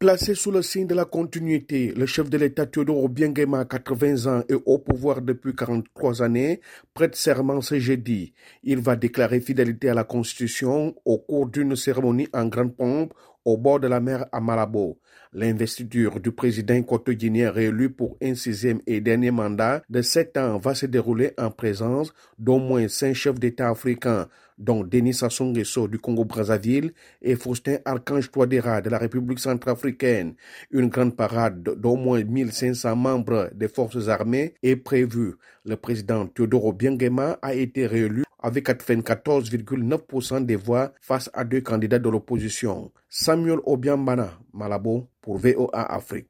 Placé sous le signe de la continuité, le chef de l'État Théodore Obiangema, 80 ans et au pouvoir depuis 43 années, prête serment ce jeudi. Il va déclarer fidélité à la Constitution au cours d'une cérémonie en grande pompe au bord de la mer à Malabo. L'investiture du président équatorien réélu pour un sixième et dernier mandat de sept ans va se dérouler en présence d'au moins cinq chefs d'État africains, dont Denis Sassou Nguesso du Congo-Brazzaville et Faustin Archange Touadéra de la République centrafricaine. Une grande parade d'au moins 1500 membres des forces armées est prévue. Le président Théodore Obiangema a été réélu avec 94,9% des voix face à deux candidats de l'opposition. Samuel Obiambana, Malabo, pour VOA Afrique.